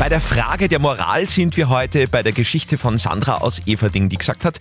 Bei der Frage der Moral sind wir heute bei der Geschichte von Sandra aus Everding, die gesagt hat,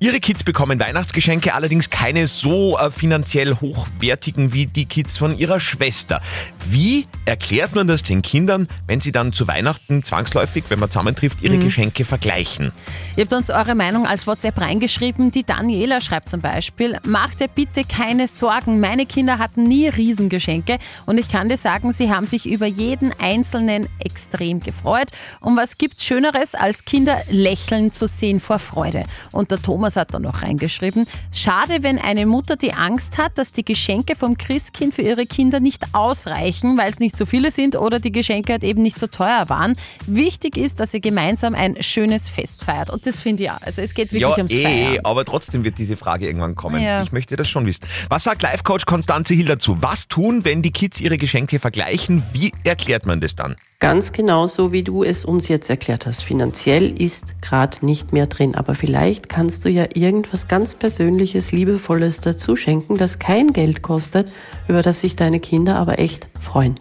ihre Kids bekommen Weihnachtsgeschenke, allerdings keine so äh, finanziell hochwertigen wie die Kids von ihrer Schwester. Wie erklärt man das den Kindern, wenn sie dann zu Weihnachten zwangsläufig, wenn man zusammentrifft, ihre Geschenke vergleichen? Ihr habt uns eure Meinung als WhatsApp reingeschrieben. Die Daniela schreibt zum Beispiel, mach dir bitte keine Sorgen. Meine Kinder hatten nie Riesengeschenke und ich kann dir sagen, sie haben sich über jeden einzelnen extrem gefreut. Und was gibt's Schöneres, als Kinder lächeln zu sehen vor Freude? Und der Thomas hat da noch reingeschrieben, schade, wenn eine Mutter die Angst hat, dass die Geschenke vom Christkind für ihre Kinder nicht ausreichen, weil es nicht so viele sind oder die Geschenke halt eben nicht so teuer waren. Wichtig ist, dass ihr gemeinsam ein schönes Fest feiert. Und das finde ich auch. Also es geht wirklich ja, ums eh, Feiern. aber trotzdem wird diese Frage irgendwann kommen. Ja. Ich möchte das schon wissen. Was sagt Life-Coach Konstanze Hill dazu? Was tun, wenn die Kids ihre Geschenke vergleichen? Wie erklärt man das dann? Ganz genau so, wie du es uns jetzt erklärt hast. Finanziell ist gerade nicht mehr drin, aber vielleicht kannst du ja irgendwas ganz Persönliches, Liebevolles dazu schenken, das kein Geld kostet, über das sich deine Kinder aber echt freuen.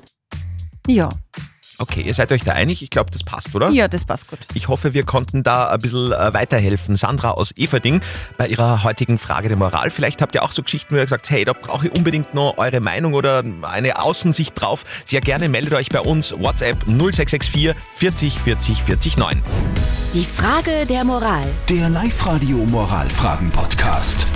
Ja, Okay, ihr seid euch da einig? Ich glaube, das passt, oder? ja, das passt gut. Ich hoffe, wir konnten da ein bisschen äh, weiterhelfen. Sandra aus Everding bei ihrer heutigen Frage der Moral. Vielleicht habt ihr auch so Geschichten, wo ihr sagt, hey, da brauche ich unbedingt noch eure Meinung oder eine Außensicht drauf. Sehr gerne meldet euch bei uns. WhatsApp 0664 40 40 40 9. Die Frage der Moral. Der Live-Radio Moralfragen-Podcast.